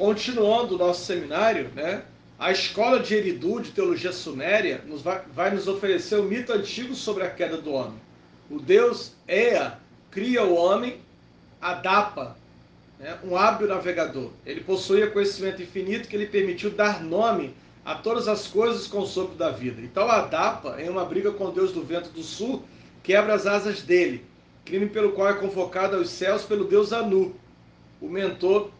continuando o nosso seminário, né? A escola de Eridu, de teologia suméria, nos vai, vai nos oferecer o mito antigo sobre a queda do homem. O Deus Ea cria o homem, Adapa, né, um hábil navegador. Ele possuía conhecimento infinito que lhe permitiu dar nome a todas as coisas com o sopro da vida. Então Adapa, em uma briga com o Deus do vento do sul, quebra as asas dele, crime pelo qual é convocado aos céus pelo Deus Anu, o mentor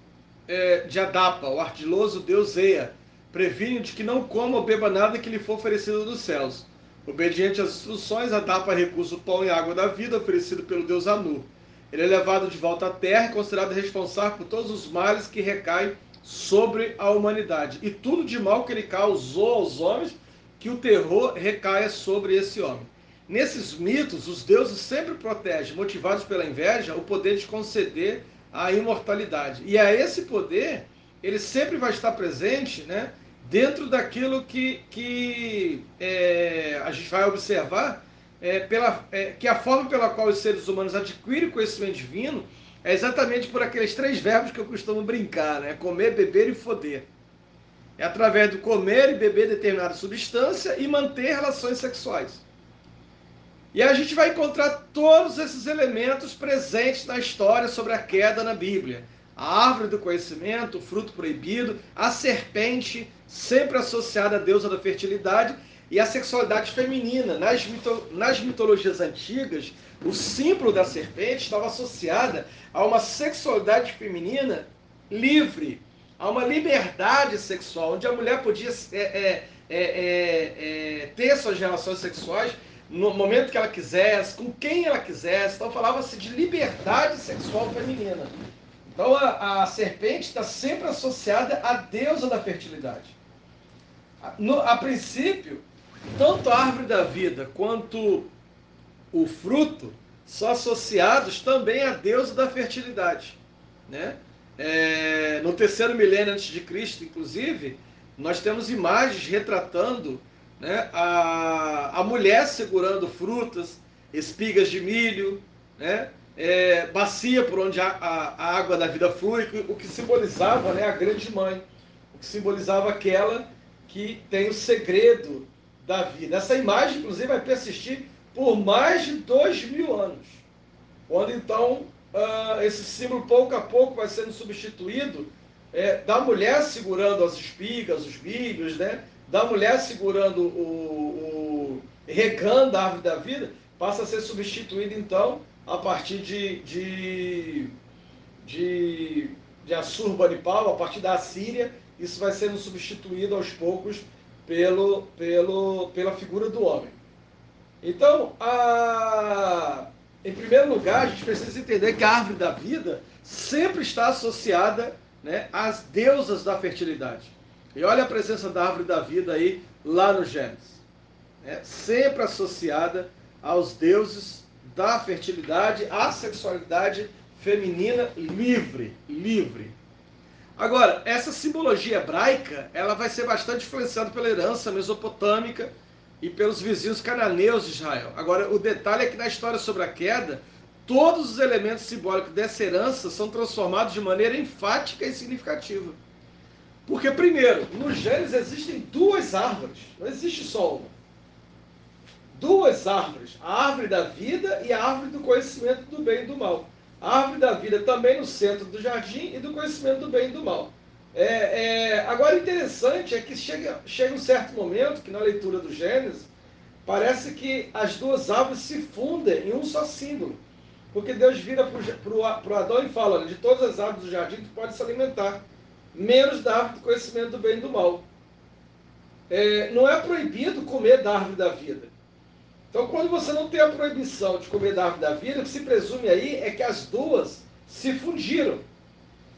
é, de Adapa, o ardiloso Deus Ea, previne de que não coma ou beba nada que lhe for oferecido dos céus. Obediente às instruções, Adapa recusa o pão e água da vida oferecido pelo Deus Anu. Ele é levado de volta à terra e considerado responsável por todos os males que recaem sobre a humanidade. E tudo de mal que ele causou aos homens, que o terror recaia sobre esse homem. Nesses mitos, os deuses sempre protegem, motivados pela inveja, o poder de conceder a imortalidade. E a esse poder, ele sempre vai estar presente né, dentro daquilo que, que é, a gente vai observar, é, pela, é, que a forma pela qual os seres humanos adquirem conhecimento divino é exatamente por aqueles três verbos que eu costumo brincar, né? Comer, beber e foder. É através do comer e beber determinada substância e manter relações sexuais. E a gente vai encontrar todos esses elementos presentes na história sobre a queda na Bíblia. A árvore do conhecimento, o fruto proibido, a serpente, sempre associada à deusa da fertilidade, e a sexualidade feminina. Nas, mito nas mitologias antigas, o símbolo da serpente estava associada a uma sexualidade feminina livre, a uma liberdade sexual, onde a mulher podia é, é, é, é ter suas relações sexuais no momento que ela quisesse, com quem ela quisesse. Então falava-se de liberdade sexual feminina. Então a, a serpente está sempre associada à deusa da fertilidade. No, a princípio, tanto a árvore da vida quanto o fruto são associados também à deusa da fertilidade. Né? É, no terceiro milênio antes de Cristo, inclusive, nós temos imagens retratando né? a, a mulher segurando frutas, espigas de milho, né? É, bacia por onde a, a, a, água da vida flui, o que simbolizava né, a grande mãe, o que simbolizava aquela que tem o segredo da vida. Essa imagem, inclusive, vai persistir por mais de dois mil anos, onde então uh, esse símbolo pouco a pouco vai sendo substituído é, da mulher segurando as espigas, os milhos, né? Da mulher segurando o, o regando a árvore da vida, passa a ser substituído então a partir de, de, de, de Assurbanipal, a partir da Assíria, isso vai sendo substituído aos poucos pelo, pelo, pela figura do homem. Então, a, em primeiro lugar, a gente precisa entender que a árvore da vida sempre está associada né, às deusas da fertilidade. E olha a presença da árvore da vida aí lá no Gênesis. É sempre associada aos deuses da fertilidade, à sexualidade feminina livre, livre. Agora, essa simbologia hebraica, ela vai ser bastante influenciada pela herança mesopotâmica e pelos vizinhos cananeus de Israel. Agora, o detalhe é que na história sobre a queda, todos os elementos simbólicos dessa herança são transformados de maneira enfática e significativa. Porque, primeiro, no Gênesis existem duas árvores, não existe só uma. Duas árvores, a árvore da vida e a árvore do conhecimento do bem e do mal. A árvore da vida também no centro do jardim e do conhecimento do bem e do mal. É, é, agora, interessante é que chega, chega um certo momento que na leitura do Gênesis, parece que as duas árvores se fundem em um só símbolo. Porque Deus vira para o Adão e fala: de todas as árvores do jardim, tu pode se alimentar menos da árvore do conhecimento do bem e do mal. É, não é proibido comer da árvore da vida. Então, quando você não tem a proibição de comer da árvore da vida, o que se presume aí é que as duas se fundiram.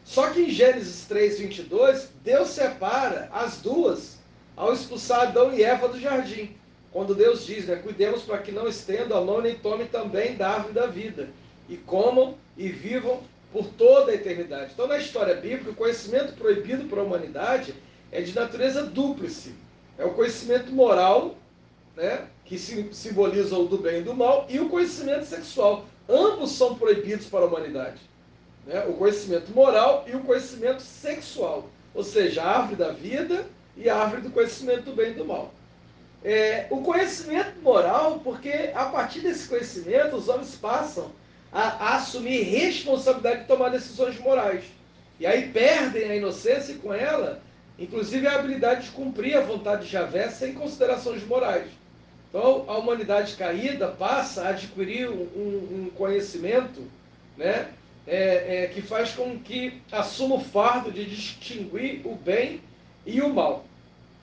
Só que em Gênesis 3, 22, Deus separa as duas ao expulsar Adão e Eva do jardim. Quando Deus diz, né, cuidemos para que não estendam a mão nem tomem também da árvore da vida, e comam e vivam por toda a eternidade. Então, na história bíblica, o conhecimento proibido para a humanidade é de natureza dúplice. É o conhecimento moral, né, que simboliza o do bem e do mal, e o conhecimento sexual. Ambos são proibidos para a humanidade. Né? O conhecimento moral e o conhecimento sexual. Ou seja, a árvore da vida e a árvore do conhecimento do bem e do mal. É, o conhecimento moral, porque a partir desse conhecimento os homens passam a, a, assumir responsabilidade de tomar decisões morais. E aí perdem a inocência e com ela, inclusive a habilidade de cumprir a vontade de Javé sem considerações morais. Então a humanidade caída passa a adquirir um, um conhecimento né, é, é, que faz com que assuma o fardo de distinguir o bem e o mal.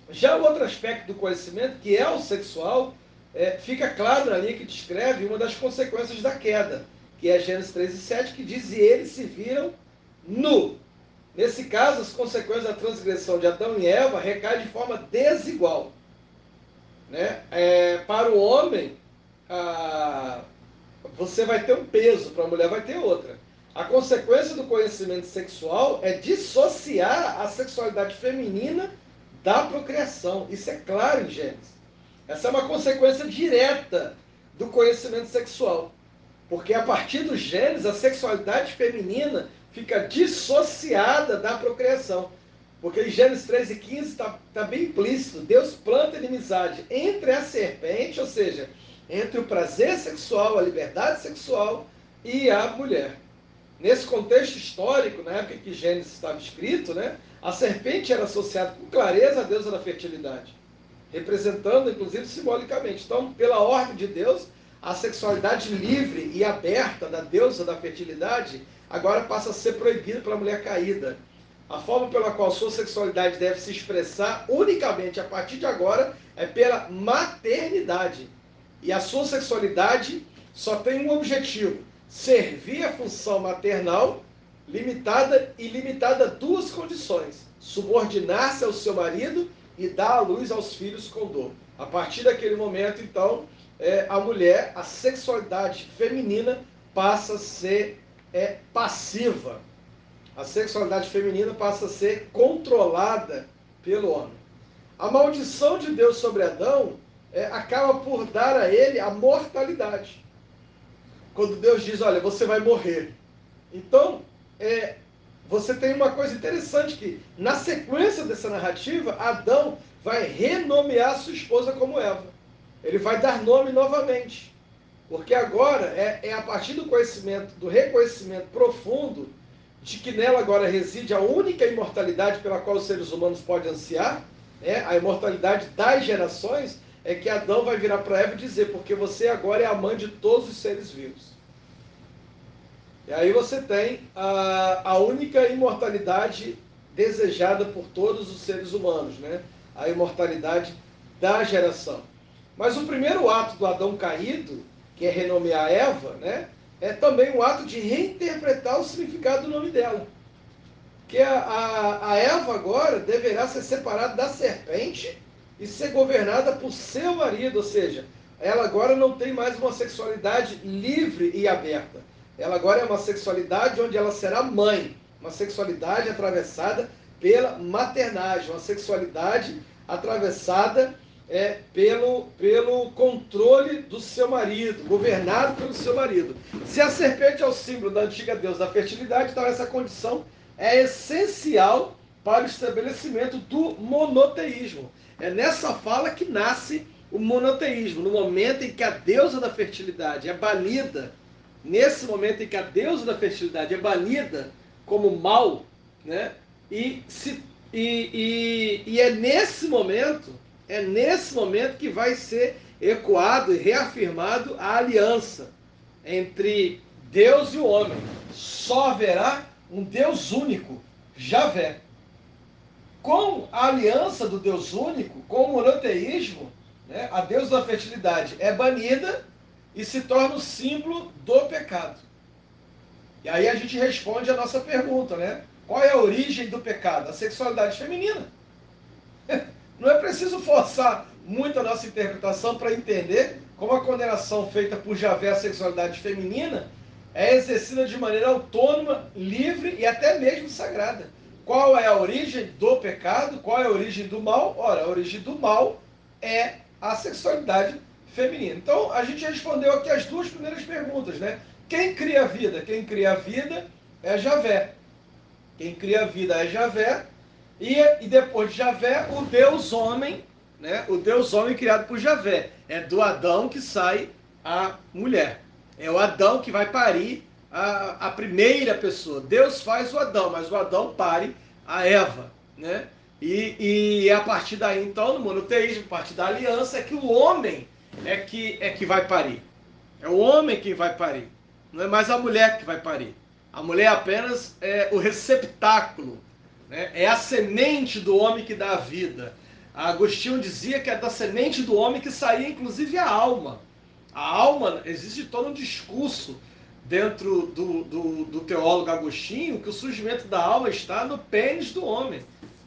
Já o outro aspecto do conhecimento, que é o sexual, é, fica claro linha que descreve uma das consequências da queda, que é Gênesis 3 e 7, que diz: E eles se viram nu. Nesse caso, as consequências da transgressão de Adão e Eva recaem de forma desigual. Né? É, para o homem, a, você vai ter um peso, para a mulher vai ter outra. A consequência do conhecimento sexual é dissociar a sexualidade feminina da procriação. Isso é claro em Gênesis. Essa é uma consequência direta do conhecimento sexual. Porque a partir do Gênesis, a sexualidade feminina fica dissociada da procriação. Porque em Gênesis 13 e 15 está tá bem implícito. Deus planta inimizade entre a serpente, ou seja, entre o prazer sexual, a liberdade sexual e a mulher. Nesse contexto histórico, na época que Gênesis estava escrito, né, a serpente era associada com clareza à deusa da fertilidade, representando, inclusive, simbolicamente. Então, pela ordem de Deus, a sexualidade livre e aberta da deusa da fertilidade agora passa a ser proibida pela mulher caída. A forma pela qual sua sexualidade deve se expressar unicamente a partir de agora é pela maternidade. E a sua sexualidade só tem um objetivo: servir a função maternal limitada e limitada a duas condições: subordinar-se ao seu marido e dar à luz aos filhos com dor. A partir daquele momento, então, é, a mulher, a sexualidade feminina passa a ser é, passiva. A sexualidade feminina passa a ser controlada pelo homem. A maldição de Deus sobre Adão é, acaba por dar a ele a mortalidade. Quando Deus diz: Olha, você vai morrer. Então, é, você tem uma coisa interessante que, na sequência dessa narrativa, Adão vai renomear sua esposa como Eva. Ele vai dar nome novamente. Porque agora é, é a partir do conhecimento, do reconhecimento profundo de que nela agora reside a única imortalidade pela qual os seres humanos podem ansiar, né? a imortalidade das gerações, é que Adão vai virar para Eva e dizer, porque você agora é a mãe de todos os seres vivos. E aí você tem a, a única imortalidade desejada por todos os seres humanos, né? A imortalidade da geração. Mas o primeiro ato do Adão caído, que é renomear Eva, né? É também um ato de reinterpretar o significado do nome dela. Que a, a, a Eva agora deverá ser separada da serpente e ser governada por seu marido, ou seja, ela agora não tem mais uma sexualidade livre e aberta ela agora é uma sexualidade onde ela será mãe, uma sexualidade atravessada pela maternagem, uma sexualidade atravessada é, pelo, pelo controle do seu marido, governado pelo seu marido. Se a serpente é o símbolo da antiga deusa da fertilidade, então essa condição é essencial para o estabelecimento do monoteísmo. É nessa fala que nasce o monoteísmo, no momento em que a deusa da fertilidade é banida nesse momento em que a deusa da fertilidade é banida como mal, né? E, se, e, e, e é nesse momento, é nesse momento que vai ser ecoado e reafirmado a aliança entre Deus e o homem. Só haverá um Deus único, Javé. Com a aliança do Deus único, com o monoteísmo, né, a deusa da fertilidade é banida e se torna o símbolo do pecado. E aí a gente responde a nossa pergunta, né? Qual é a origem do pecado? A sexualidade feminina. Não é preciso forçar muito a nossa interpretação para entender como a condenação feita por Javé à sexualidade feminina é exercida de maneira autônoma, livre e até mesmo sagrada. Qual é a origem do pecado? Qual é a origem do mal? Ora, a origem do mal é a sexualidade feminino. Então, a gente respondeu aqui as duas primeiras perguntas, né? Quem cria a vida? Quem cria a vida é Javé. Quem cria a vida é Javé. E, e depois de Javé, o Deus homem, né? O Deus homem criado por Javé. É do Adão que sai a mulher. É o Adão que vai parir a, a primeira pessoa. Deus faz o Adão, mas o Adão pare a Eva, né? E, e é a partir daí, então, no monoteísmo, a partir da aliança, é que o homem é que, é que vai parir. É o homem que vai parir. Não é mais a mulher que vai parir. A mulher apenas é o receptáculo. Né? É a semente do homem que dá a vida. Agostinho dizia que é da semente do homem que saía, inclusive, a alma. A alma, existe todo um discurso dentro do, do, do teólogo Agostinho que o surgimento da alma está no pênis do homem,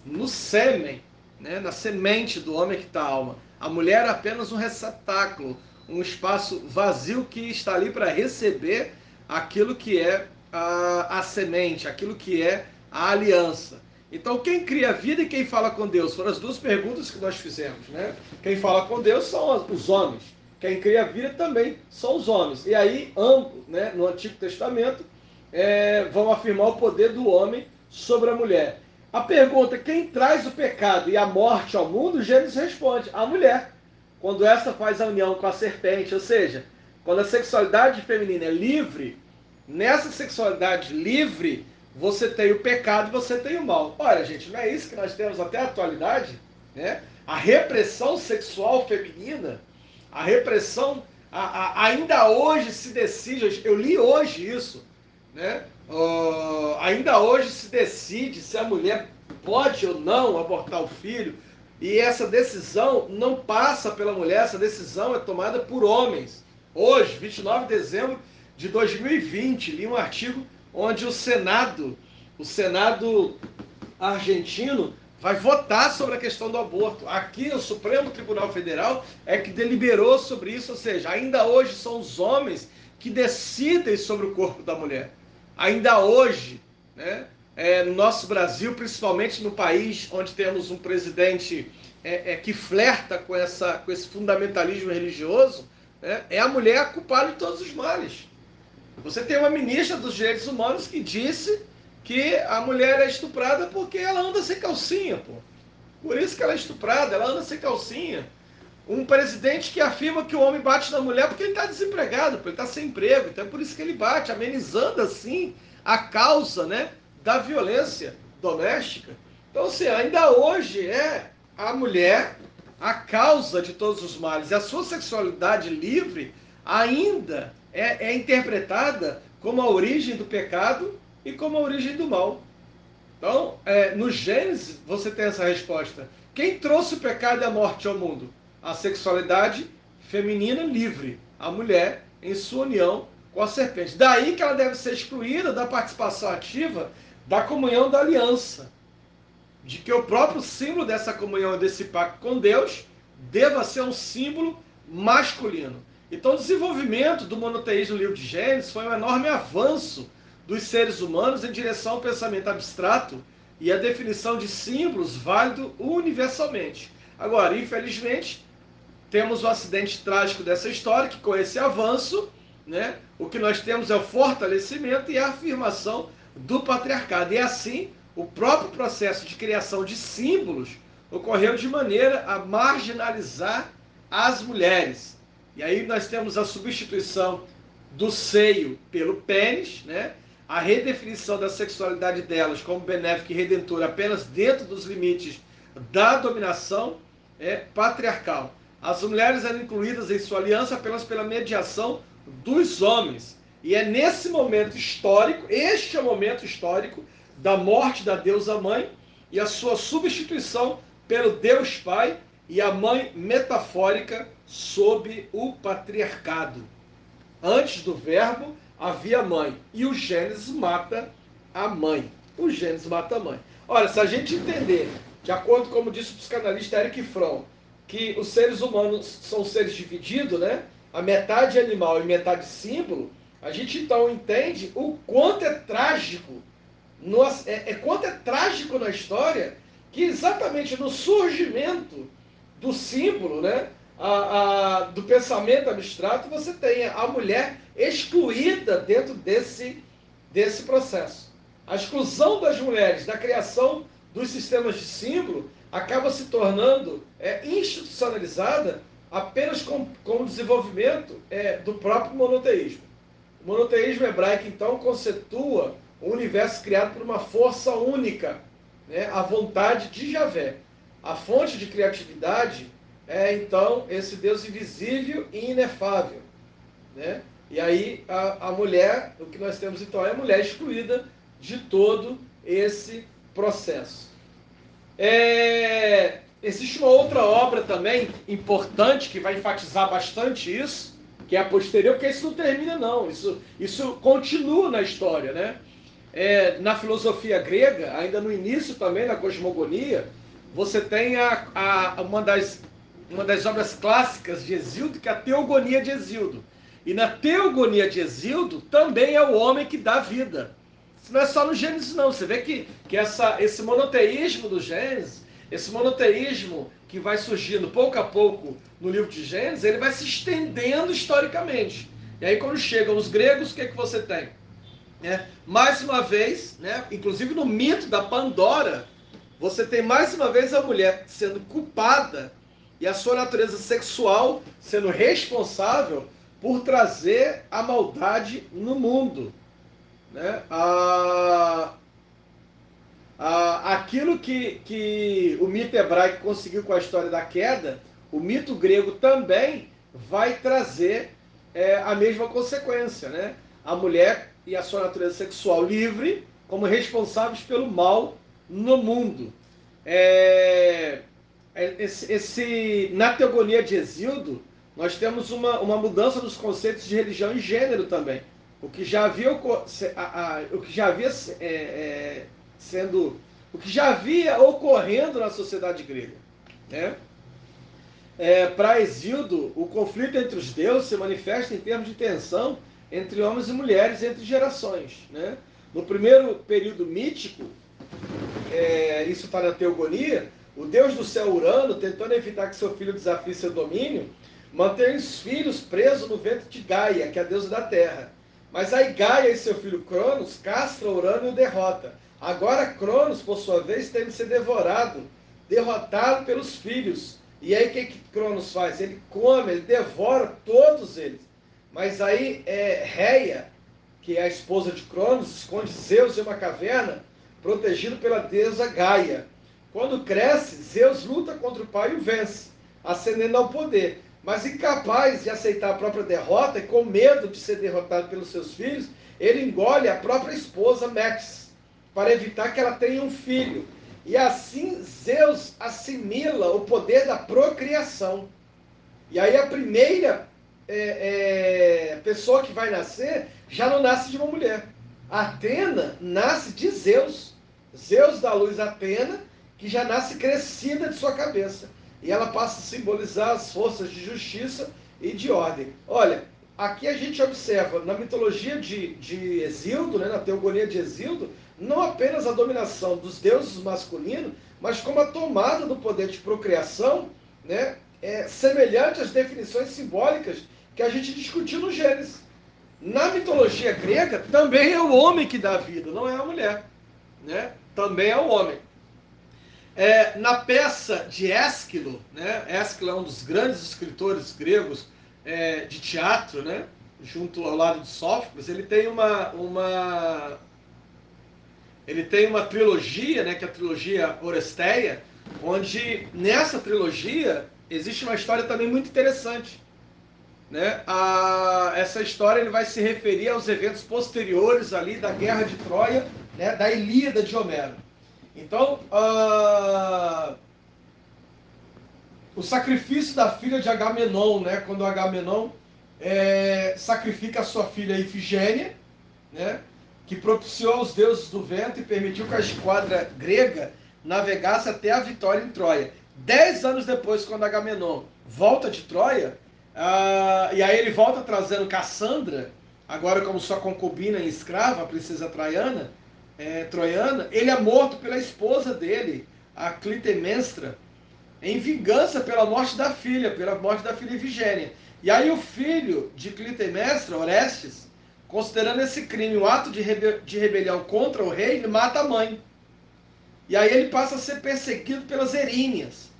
no sêmen, né? na semente do homem que está a alma. A mulher é apenas um receptáculo, um espaço vazio que está ali para receber aquilo que é a, a semente, aquilo que é a aliança. Então, quem cria a vida e quem fala com Deus? Foram as duas perguntas que nós fizemos, né? Quem fala com Deus são os homens. Quem cria a vida também são os homens. E aí, ambos, né, no Antigo Testamento, é, vão afirmar o poder do homem sobre a mulher. A pergunta, quem traz o pecado e a morte ao mundo, Gênesis responde, a mulher. Quando essa faz a união com a serpente, ou seja, quando a sexualidade feminina é livre, nessa sexualidade livre, você tem o pecado e você tem o mal. Olha, gente, não é isso que nós temos até a atualidade? Né? A repressão sexual feminina a repressão a, a, ainda hoje se decide, eu li hoje isso, né? Uh, ainda hoje se decide se a mulher pode ou não abortar o filho, e essa decisão não passa pela mulher, essa decisão é tomada por homens. Hoje, 29 de dezembro de 2020, li um artigo onde o Senado, o Senado argentino, vai votar sobre a questão do aborto. Aqui, o Supremo Tribunal Federal é que deliberou sobre isso, ou seja, ainda hoje são os homens que decidem sobre o corpo da mulher. Ainda hoje, né, é, no nosso Brasil, principalmente no país onde temos um presidente é, é, que flerta com, essa, com esse fundamentalismo religioso, né, é a mulher culpada de todos os males. Você tem uma ministra dos Direitos Humanos que disse que a mulher é estuprada porque ela anda sem calcinha, pô. Por isso que ela é estuprada, ela anda sem calcinha. Um presidente que afirma que o homem bate na mulher porque ele está desempregado, porque ele está sem emprego. Então é por isso que ele bate, amenizando assim a causa né, da violência doméstica. Então, assim, ainda hoje é a mulher a causa de todos os males. E a sua sexualidade livre ainda é, é interpretada como a origem do pecado e como a origem do mal. Então, é, no Gênesis, você tem essa resposta. Quem trouxe o pecado e a morte ao mundo? A sexualidade feminina livre, a mulher em sua união com a serpente. Daí que ela deve ser excluída da participação ativa da comunhão da aliança. De que o próprio símbolo dessa comunhão, desse pacto com Deus, deva ser um símbolo masculino. Então, o desenvolvimento do monoteísmo no livro de Gênesis foi um enorme avanço dos seres humanos em direção ao pensamento abstrato e a definição de símbolos válido universalmente. Agora, infelizmente, temos o acidente trágico dessa história, que com esse avanço, né, o que nós temos é o fortalecimento e a afirmação do patriarcado. E assim, o próprio processo de criação de símbolos ocorreu de maneira a marginalizar as mulheres. E aí nós temos a substituição do seio pelo pênis, né? a redefinição da sexualidade delas como benéfica e redentora apenas dentro dos limites da dominação é patriarcal. As mulheres eram incluídas em sua aliança apenas pela mediação dos homens. E é nesse momento histórico, este é o momento histórico da morte da deusa mãe e a sua substituição pelo Deus Pai e a mãe metafórica sob o patriarcado. Antes do verbo, havia mãe. E o Gênesis mata a mãe. O Gênesis mata a mãe. Olha, se a gente entender, de acordo com como disse o psicanalista Eric Fromm, que os seres humanos são seres divididos, né? A metade animal e metade símbolo, a gente então entende o quanto é trágico, no, é, é quanto é trágico na história que exatamente no surgimento do símbolo, né? A, a, do pensamento abstrato, você tem a mulher excluída dentro desse desse processo. A exclusão das mulheres da criação dos sistemas de símbolo acaba se tornando é, institucionalizada apenas com, com o desenvolvimento é, do próprio monoteísmo. O monoteísmo hebraico, então, conceitua o universo criado por uma força única, né, a vontade de Javé. A fonte de criatividade é, então, esse Deus invisível e inefável. Né? E aí, a, a mulher, o que nós temos então é a mulher excluída de todo esse processo. É, existe uma outra obra também importante que vai enfatizar bastante isso, que é a posterior, porque isso não termina não, isso, isso continua na história, né? É, na filosofia grega, ainda no início também, na cosmogonia, você tem a, a, uma, das, uma das obras clássicas de Exildo, que é a Teogonia de Exildo. E na Teogonia de Exildo também é o homem que dá vida. Isso não é só no Gênesis, não. Você vê que, que essa, esse monoteísmo do Gênesis, esse monoteísmo que vai surgindo pouco a pouco no livro de Gênesis, ele vai se estendendo historicamente. E aí, quando chegam os gregos, o que, é que você tem? É, mais uma vez, né, inclusive no mito da Pandora, você tem mais uma vez a mulher sendo culpada e a sua natureza sexual sendo responsável por trazer a maldade no mundo. Né? A, a, aquilo que, que o mito hebraico conseguiu com a história da queda, o mito grego também vai trazer é, a mesma consequência. Né? A mulher e a sua natureza sexual livre como responsáveis pelo mal no mundo. É, é esse, esse, na teogonia de Exildo, nós temos uma, uma mudança dos conceitos de religião e gênero também o que já havia, o que já havia é, é, sendo, o que já havia ocorrendo na sociedade grega. Né? É, Para Exildo, o conflito entre os deuses se manifesta em termos de tensão entre homens e mulheres entre gerações. Né? No primeiro período mítico, é, isso está na teogonia, o deus do céu Urano, tentando evitar que seu filho desafie seu domínio, mantém os filhos presos no ventre de Gaia, que é a deusa da terra. Mas aí Gaia e seu filho Cronos castra Urano e o derrota. Agora Cronos, por sua vez, tem de ser devorado, derrotado pelos filhos. E aí o que, que Cronos faz? Ele come, ele devora todos eles. Mas aí é, Reia, que é a esposa de Cronos, esconde Zeus em uma caverna, protegido pela deusa Gaia. Quando cresce, Zeus luta contra o pai e o vence, ascendendo ao poder mas incapaz de aceitar a própria derrota e com medo de ser derrotado pelos seus filhos, ele engole a própria esposa Metis para evitar que ela tenha um filho. E assim Zeus assimila o poder da procriação. E aí a primeira é, é, pessoa que vai nascer já não nasce de uma mulher. Atena nasce de Zeus. Zeus dá luz a Atena, que já nasce crescida de sua cabeça e ela passa a simbolizar as forças de justiça e de ordem. Olha, aqui a gente observa na mitologia de, de Exildo, né, na teogonia de Exildo, não apenas a dominação dos deuses masculinos, mas como a tomada do poder de procriação, né, é, semelhante às definições simbólicas que a gente discutiu no Gênesis. Na mitologia grega, também é o homem que dá vida, não é a mulher. Né? Também é o homem. É, na peça de Ésquilo, né? Ésquilo é um dos grandes escritores gregos é, de teatro, né? junto ao lado de Sófocles, ele tem uma, uma ele tem uma trilogia, né, que é a trilogia Oresteia, onde nessa trilogia existe uma história também muito interessante. Né? A, essa história ele vai se referir aos eventos posteriores ali da Guerra de Troia, né, da Ilíada de Homero. Então, uh, o sacrifício da filha de Agamenon, né, quando Agamenon é, sacrifica a sua filha Ifigênia, né, que propiciou aos deuses do vento e permitiu que a esquadra grega navegasse até a vitória em Troia. Dez anos depois, quando Agamenon volta de Troia, uh, e aí ele volta trazendo Cassandra, agora como sua concubina e escrava, a princesa Traiana, é, troiana, ele é morto pela esposa dele, a Clitemnestra, em vingança pela morte da filha, pela morte da filha Ifigênia. E aí o filho de Clitemnestra, Orestes, considerando esse crime um ato de, rebe de rebelião contra o rei, ele mata a mãe. E aí ele passa a ser perseguido pelas eríneas.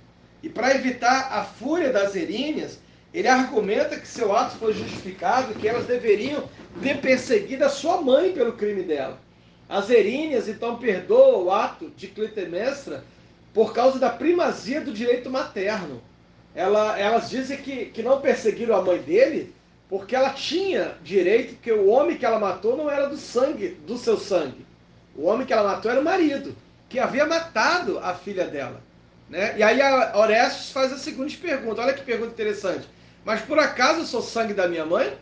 E para evitar a fúria das eríneas, ele argumenta que seu ato foi justificado, que elas deveriam ter perseguido a sua mãe pelo crime dela. As eríneas então perdoam o ato de Clitemnestra por causa da primazia do direito materno. Ela, elas dizem que, que não perseguiram a mãe dele porque ela tinha direito, que o homem que ela matou não era do sangue, do seu sangue. O homem que ela matou era o marido, que havia matado a filha dela. Né? E aí Orestes faz a seguinte pergunta, olha que pergunta interessante. Mas por acaso eu sou sangue da minha mãe?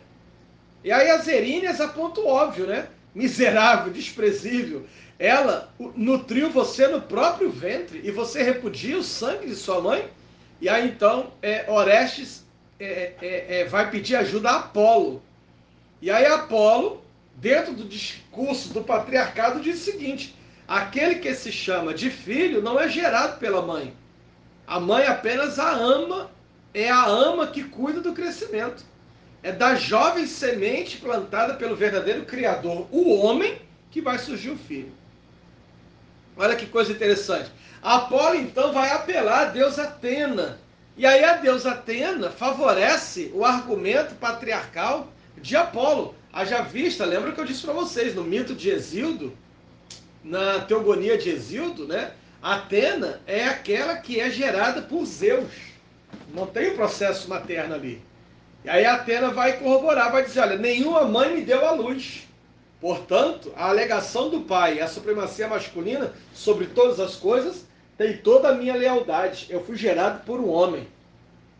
E aí as Eríneas apontam óbvio, né? Miserável, desprezível. Ela nutriu você no próprio ventre e você repudia o sangue de sua mãe? E aí então é, Orestes é, é, é, vai pedir ajuda a Apolo. E aí Apolo, dentro do discurso do patriarcado, diz o seguinte: aquele que se chama de filho não é gerado pela mãe. A mãe apenas a ama, é a ama que cuida do crescimento. É da jovem semente plantada pelo verdadeiro Criador, o homem, que vai surgir o filho. Olha que coisa interessante. Apolo então vai apelar a Deus Atena. E aí a deusa Atena favorece o argumento patriarcal de Apolo. Haja vista, lembra que eu disse para vocês, no mito de Exildo, na teogonia de Exildo, né? Atena é aquela que é gerada por Zeus. Não tem o processo materno ali. E aí a Atena vai corroborar, vai dizer, olha, nenhuma mãe me deu a luz. Portanto, a alegação do pai, a supremacia masculina sobre todas as coisas, tem toda a minha lealdade. Eu fui gerado por um homem.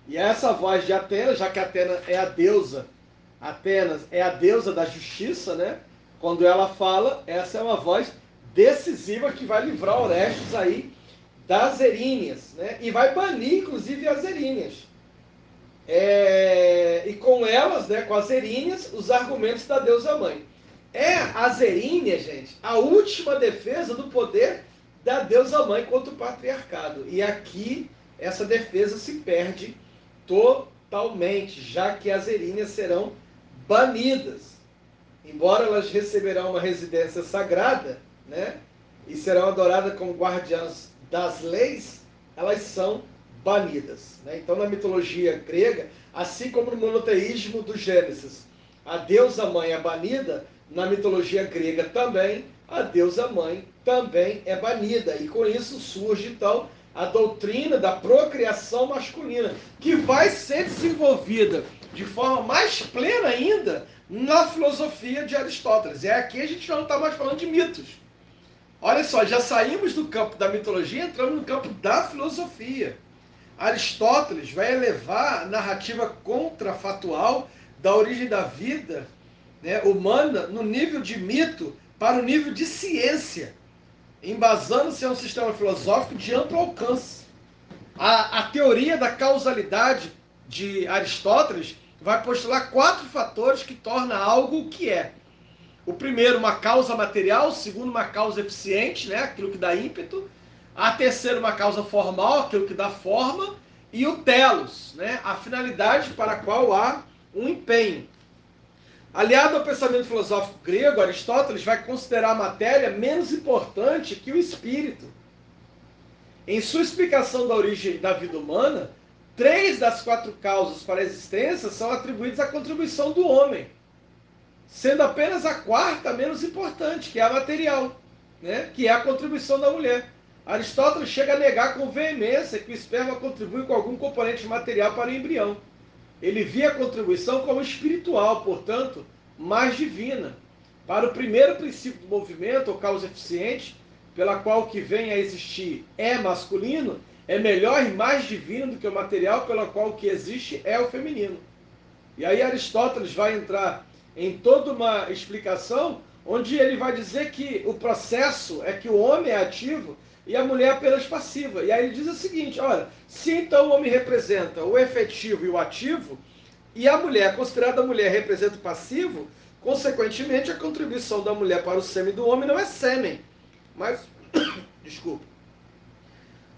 E essa voz de Atena, já que Atena é a deusa, Atenas é a deusa da justiça, né? Quando ela fala, essa é uma voz decisiva que vai livrar Orestes aí das eríneas, né? E vai banir, inclusive, as eríneas. É... E com elas, né, com as eríneas, os argumentos da deusa mãe. É as eríneas, gente, a última defesa do poder da deusa mãe contra o patriarcado. E aqui essa defesa se perde totalmente, já que as eríneas serão banidas. Embora elas receberão uma residência sagrada, né, e serão adoradas como guardiãs das leis, elas são banidas. Né? Então, na mitologia grega, assim como no monoteísmo do Gênesis, a deusa mãe é banida, na mitologia grega também, a deusa mãe também é banida. E com isso surge então a doutrina da procriação masculina, que vai ser desenvolvida de forma mais plena ainda na filosofia de Aristóteles. E aqui a gente não está mais falando de mitos. Olha só, já saímos do campo da mitologia, entramos no campo da filosofia. Aristóteles vai elevar a narrativa contrafatual da origem da vida né, humana no nível de mito para o nível de ciência, embasando-se em um sistema filosófico de amplo alcance. A, a teoria da causalidade de Aristóteles vai postular quatro fatores que tornam algo o que é. O primeiro, uma causa material. O segundo, uma causa eficiente, né? aquilo que dá ímpeto. A terceira, uma causa formal, aquilo que dá forma. E o telos, né? a finalidade para a qual há um empenho. Aliado ao pensamento filosófico grego, Aristóteles vai considerar a matéria menos importante que o espírito. Em sua explicação da origem da vida humana, três das quatro causas para a existência são atribuídas à contribuição do homem, sendo apenas a quarta menos importante, que é a material, né? que é a contribuição da mulher. Aristóteles chega a negar com veemência que o esperma contribui com algum componente material para o embrião. Ele via a contribuição como espiritual, portanto, mais divina. Para o primeiro princípio do movimento, ou causa eficiente, pela qual o que vem a existir é masculino, é melhor e mais divino do que o material pela qual o que existe é o feminino. E aí Aristóteles vai entrar em toda uma explicação onde ele vai dizer que o processo é que o homem é ativo e a mulher apenas passiva. E aí ele diz o seguinte: olha, se então o homem representa o efetivo e o ativo, e a mulher, considerada a mulher, representa o passivo, consequentemente a contribuição da mulher para o sêmen do homem não é sêmen, mas. desculpa.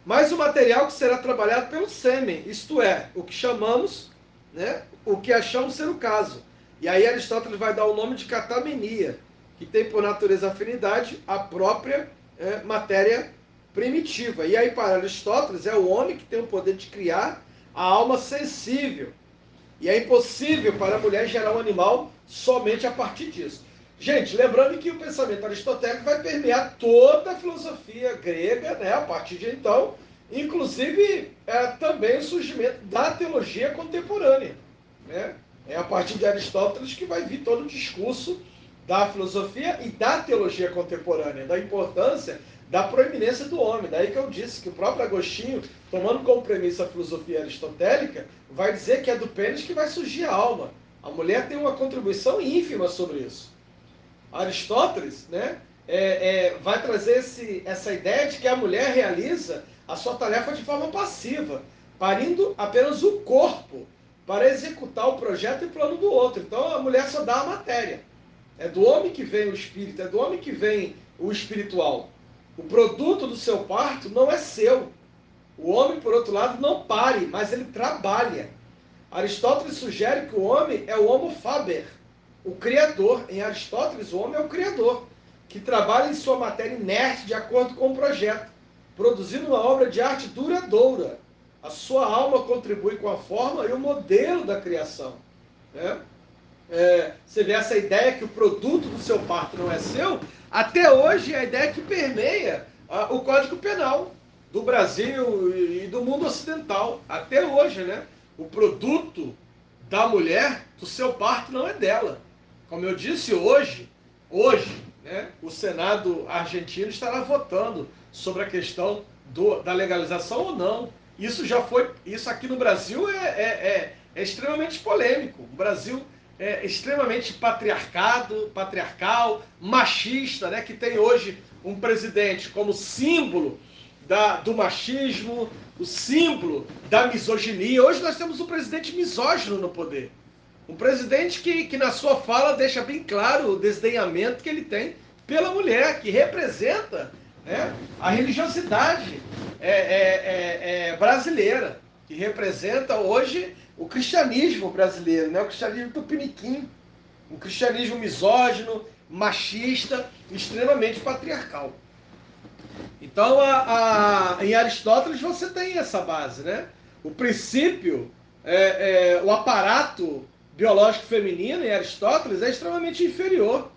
Mas o material que será trabalhado pelo sêmen, isto é, o que chamamos, né, o que achamos ser o caso. E aí Aristóteles vai dar o nome de catamenia, que tem por natureza afinidade a própria é, matéria primitiva. E aí, para Aristóteles, é o homem que tem o poder de criar a alma sensível. E é impossível para a mulher gerar um animal somente a partir disso. Gente, lembrando que o pensamento aristotélico vai permear toda a filosofia grega, né, a partir de então, inclusive é, também o surgimento da teologia contemporânea. Né? É a partir de Aristóteles que vai vir todo o discurso da filosofia e da teologia contemporânea, da importância da proeminência do homem. Daí que eu disse que o próprio Agostinho, tomando como premissa a filosofia aristotélica, vai dizer que é do pênis que vai surgir a alma. A mulher tem uma contribuição ínfima sobre isso. Aristóteles né, é, é, vai trazer esse, essa ideia de que a mulher realiza a sua tarefa de forma passiva, parindo apenas o corpo para executar o projeto e plano do outro. Então a mulher só dá a matéria. É do homem que vem o espírito, é do homem que vem o espiritual. O produto do seu parto não é seu. O homem, por outro lado, não pare, mas ele trabalha. Aristóteles sugere que o homem é o homo faber, o criador. Em Aristóteles, o homem é o criador, que trabalha em sua matéria inerte de acordo com o projeto, produzindo uma obra de arte duradoura. A sua alma contribui com a forma e o modelo da criação. Né? É, você vê essa ideia que o produto do seu parto não é seu, até hoje é a ideia que permeia o Código Penal do Brasil e, e do mundo ocidental. Até hoje, né? O produto da mulher, do seu parto, não é dela. Como eu disse hoje, hoje, né, o Senado argentino estará votando sobre a questão do, da legalização ou não. Isso já foi, isso aqui no Brasil é, é, é, é extremamente polêmico. O Brasil é, extremamente patriarcado, patriarcal, machista, né, que tem hoje um presidente como símbolo da, do machismo, o símbolo da misoginia. Hoje nós temos um presidente misógino no poder. Um presidente que, que na sua fala deixa bem claro o desdenhamento que ele tem pela mulher, que representa né, a religiosidade é, é, é, é brasileira, que representa hoje o cristianismo brasileiro, né? o cristianismo tupiniquim, um cristianismo misógino, machista, extremamente patriarcal. Então, a, a, em Aristóteles você tem essa base, né? O princípio, é, é, o aparato biológico feminino em Aristóteles é extremamente inferior.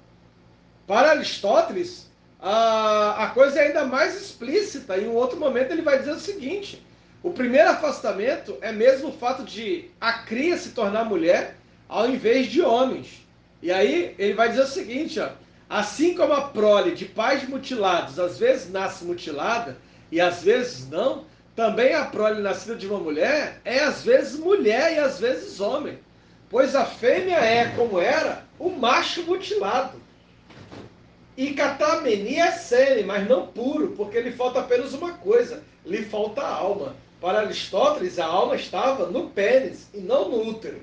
Para Aristóteles, a, a coisa é ainda mais explícita. Em um outro momento ele vai dizer o seguinte: o primeiro afastamento é mesmo o fato de a cria se tornar mulher ao invés de homens. E aí ele vai dizer o seguinte, ó, assim como a prole de pais mutilados às vezes nasce mutilada e às vezes não, também a prole nascida de uma mulher é às vezes mulher e às vezes homem. Pois a fêmea é, como era, o macho mutilado. E catamenia é sêmen, mas não puro, porque lhe falta apenas uma coisa, lhe falta alma. Para Aristóteles, a alma estava no pênis e não no útero.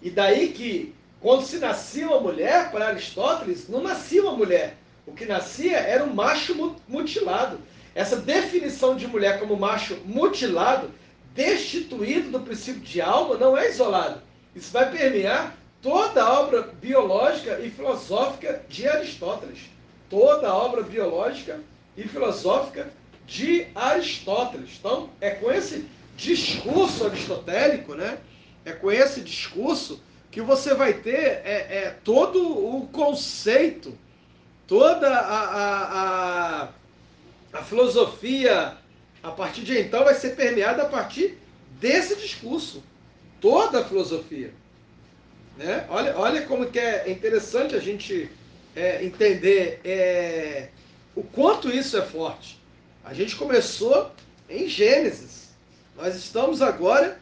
E daí que, quando se nascia uma mulher, para Aristóteles, não nascia uma mulher. O que nascia era um macho mutilado. Essa definição de mulher como macho mutilado, destituído do princípio de alma, não é isolado. Isso vai permear toda a obra biológica e filosófica de Aristóteles. Toda a obra biológica e filosófica de Aristóteles. Então, é com esse discurso aristotélico, né? É com esse discurso que você vai ter é, é todo o conceito, toda a, a, a, a filosofia, a partir de então, vai ser permeada a partir desse discurso. Toda a filosofia. Né? Olha, olha como que é interessante a gente é, entender é, o quanto isso é forte. A gente começou em Gênesis. Nós estamos agora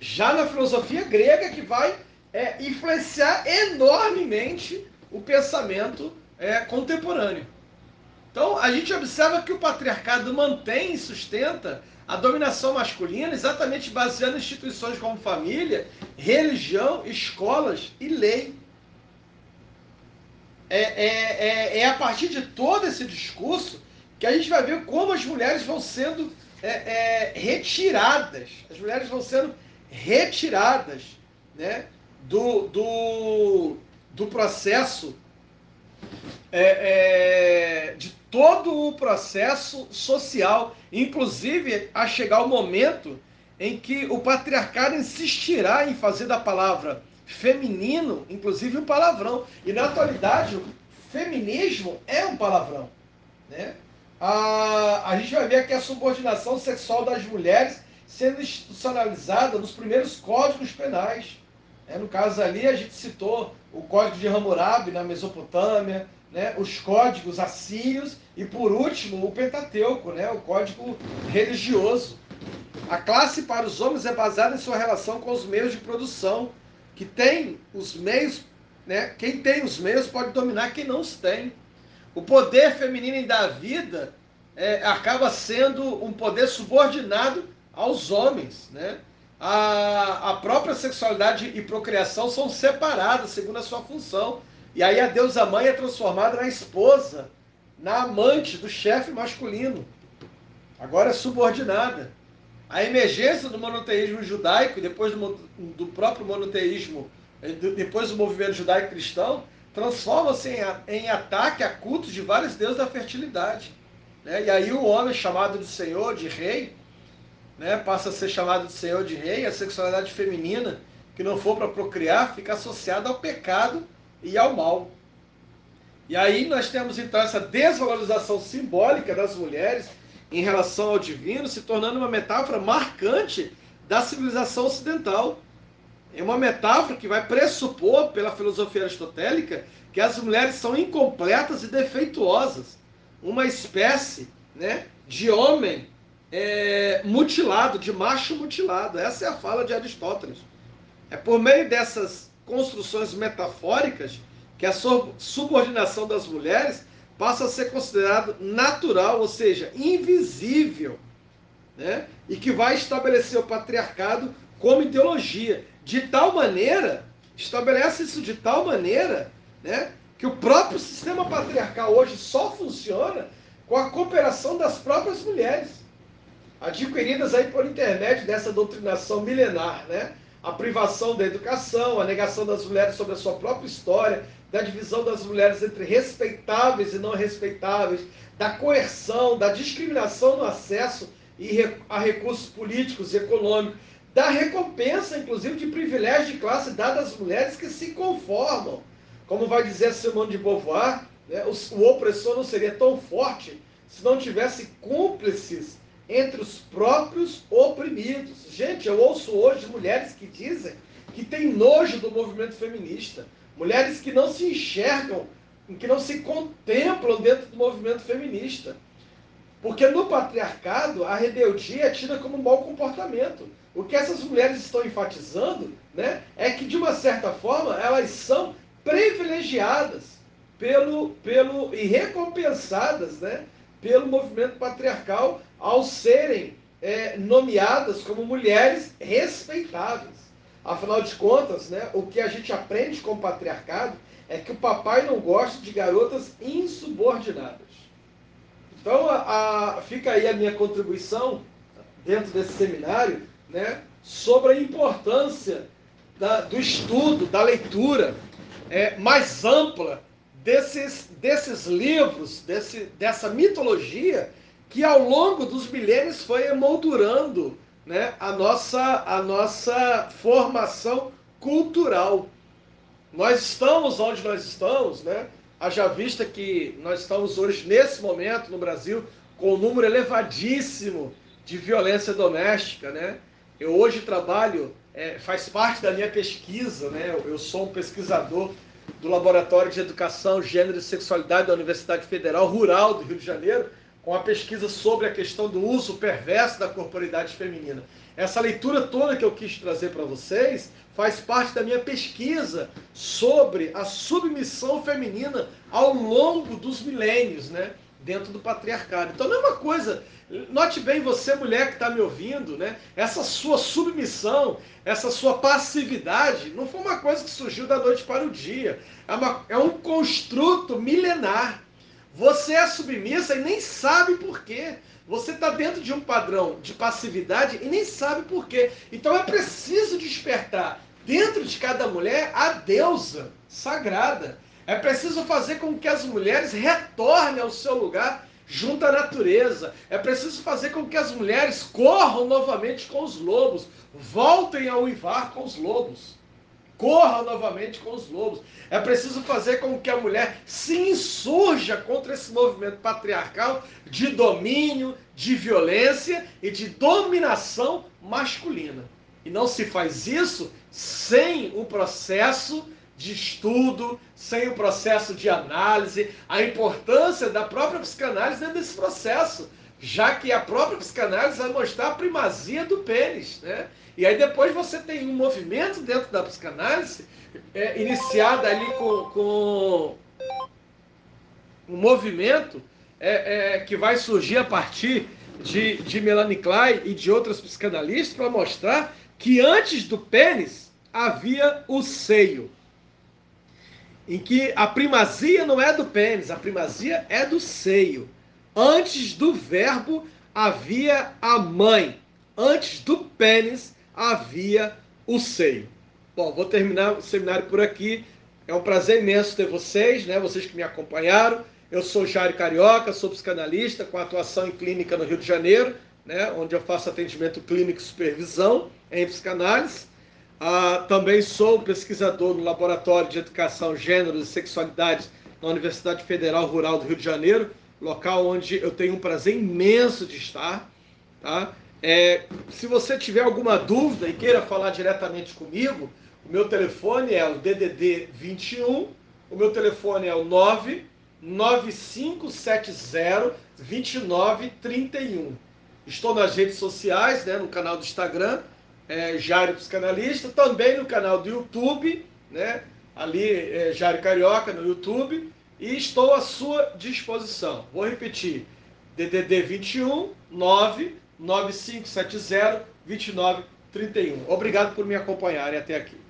já na filosofia grega que vai é, influenciar enormemente o pensamento é, contemporâneo. Então a gente observa que o patriarcado mantém e sustenta a dominação masculina exatamente baseando instituições como família, religião, escolas e lei. É, é, é, é a partir de todo esse discurso que a gente vai ver como as mulheres vão sendo é, é, retiradas, as mulheres vão sendo retiradas né, do, do, do processo, é, é, de todo o processo social, inclusive a chegar o momento em que o patriarcado insistirá em fazer da palavra feminino, inclusive um palavrão. E na atualidade, o feminismo é um palavrão. Né? A, a gente vai ver aqui a subordinação sexual das mulheres sendo institucionalizada nos primeiros códigos penais. É, no caso ali, a gente citou o Código de Hammurabi na Mesopotâmia, né, os códigos assírios e, por último, o Pentateuco, né, o código religioso. A classe para os homens é baseada em sua relação com os meios de produção, que tem os meios, né, quem tem os meios pode dominar quem não os tem. O poder feminino da vida é, acaba sendo um poder subordinado aos homens, né? A, a própria sexualidade e procriação são separadas segundo a sua função. E aí a deusa mãe é transformada na esposa, na amante do chefe masculino. Agora é subordinada. A emergência do monoteísmo judaico, depois do, do próprio monoteísmo, eh, depois do movimento judaico-cristão, transforma-se em, em, ataque a cultos de vários deuses da fertilidade. Né? E aí o homem chamado de Senhor, de Rei, né, passa a ser chamado de Senhor de Rei, a sexualidade feminina, que não for para procriar, fica associada ao pecado e ao mal. E aí nós temos então essa desvalorização simbólica das mulheres em relação ao divino, se tornando uma metáfora marcante da civilização ocidental. É uma metáfora que vai pressupor, pela filosofia aristotélica, que as mulheres são incompletas e defeituosas. Uma espécie né, de homem é, mutilado, de macho mutilado. Essa é a fala de Aristóteles. É por meio dessas construções metafóricas que a subordinação das mulheres passa a ser considerado natural, ou seja, invisível, né? e que vai estabelecer o patriarcado como ideologia. De tal maneira, estabelece isso de tal maneira, né? que o próprio sistema patriarcal hoje só funciona com a cooperação das próprias mulheres adquiridas aí por intermédio dessa doutrinação milenar, né? A privação da educação, a negação das mulheres sobre a sua própria história, da divisão das mulheres entre respeitáveis e não respeitáveis, da coerção, da discriminação no acesso a recursos políticos e econômicos, da recompensa, inclusive, de privilégios de classe dada às mulheres que se conformam. Como vai dizer Simone de Beauvoir, né, o, o opressor não seria tão forte se não tivesse cúmplices entre os próprios oprimidos. Gente, eu ouço hoje mulheres que dizem que têm nojo do movimento feminista, mulheres que não se enxergam, que não se contemplam dentro do movimento feminista. Porque no patriarcado, a rebeldia é tida como mau comportamento. O que essas mulheres estão enfatizando né, é que, de uma certa forma, elas são privilegiadas pelo, pelo, e recompensadas né, pelo movimento patriarcal ao serem é, nomeadas como mulheres respeitáveis. Afinal de contas, né, o que a gente aprende com o patriarcado é que o papai não gosta de garotas insubordinadas. Então, a, a, fica aí a minha contribuição dentro desse seminário né, sobre a importância da, do estudo, da leitura é, mais ampla desses, desses livros, desse, dessa mitologia que ao longo dos milênios foi emoldurando né, a, nossa, a nossa formação cultural. Nós estamos onde nós estamos, né? Haja vista que nós estamos hoje, nesse momento, no Brasil, com um número elevadíssimo de violência doméstica, né? Eu hoje trabalho, é, faz parte da minha pesquisa, né? Eu sou um pesquisador do Laboratório de Educação, Gênero e Sexualidade da Universidade Federal Rural do Rio de Janeiro, com a pesquisa sobre a questão do uso perverso da corporidade feminina. Essa leitura toda que eu quis trazer para vocês faz parte da minha pesquisa sobre a submissão feminina ao longo dos milênios, né? Dentro do patriarcado. Então não é uma coisa Note bem, você, mulher que está me ouvindo, né? Essa sua submissão, essa sua passividade, não foi uma coisa que surgiu da noite para o dia. É, uma, é um construto milenar. Você é submissa e nem sabe por quê. Você está dentro de um padrão de passividade e nem sabe por quê. Então é preciso despertar dentro de cada mulher a deusa sagrada. É preciso fazer com que as mulheres retornem ao seu lugar junto à natureza. É preciso fazer com que as mulheres corram novamente com os lobos, voltem a uivar com os lobos. Corra novamente com os lobos. É preciso fazer com que a mulher se insurja contra esse movimento patriarcal de domínio, de violência e de dominação masculina. E não se faz isso sem o processo de estudo, sem o processo de análise, a importância da própria psicanálise dentro desse processo, já que a própria psicanálise vai mostrar a primazia do pênis, né? E aí depois você tem um movimento dentro da psicanálise, é, iniciado ali com, com um movimento é, é, que vai surgir a partir de, de Melanie Klein e de outras psicanalistas para mostrar que antes do pênis havia o seio em que a primazia não é do pênis, a primazia é do seio. Antes do verbo havia a mãe, antes do pênis havia o seio. Bom, vou terminar o seminário por aqui. É um prazer imenso ter vocês, né? Vocês que me acompanharam. Eu sou Jairo Carioca, sou psicanalista com atuação em clínica no Rio de Janeiro, né? Onde eu faço atendimento clínico e supervisão em psicanálise. Ah, também sou pesquisador no Laboratório de Educação, Gêneros e Sexualidades na Universidade Federal Rural do Rio de Janeiro, local onde eu tenho um prazer imenso de estar. Tá? É, se você tiver alguma dúvida e queira falar diretamente comigo, o meu telefone é o DDD 21, o meu telefone é o 99570 2931. Estou nas redes sociais, né, no canal do Instagram, é, Jário Psicanalista, também no canal do YouTube, né? Ali, é, Carioca no YouTube, e estou à sua disposição. Vou repetir: DDD 21 99570 2931. Obrigado por me acompanharem até aqui.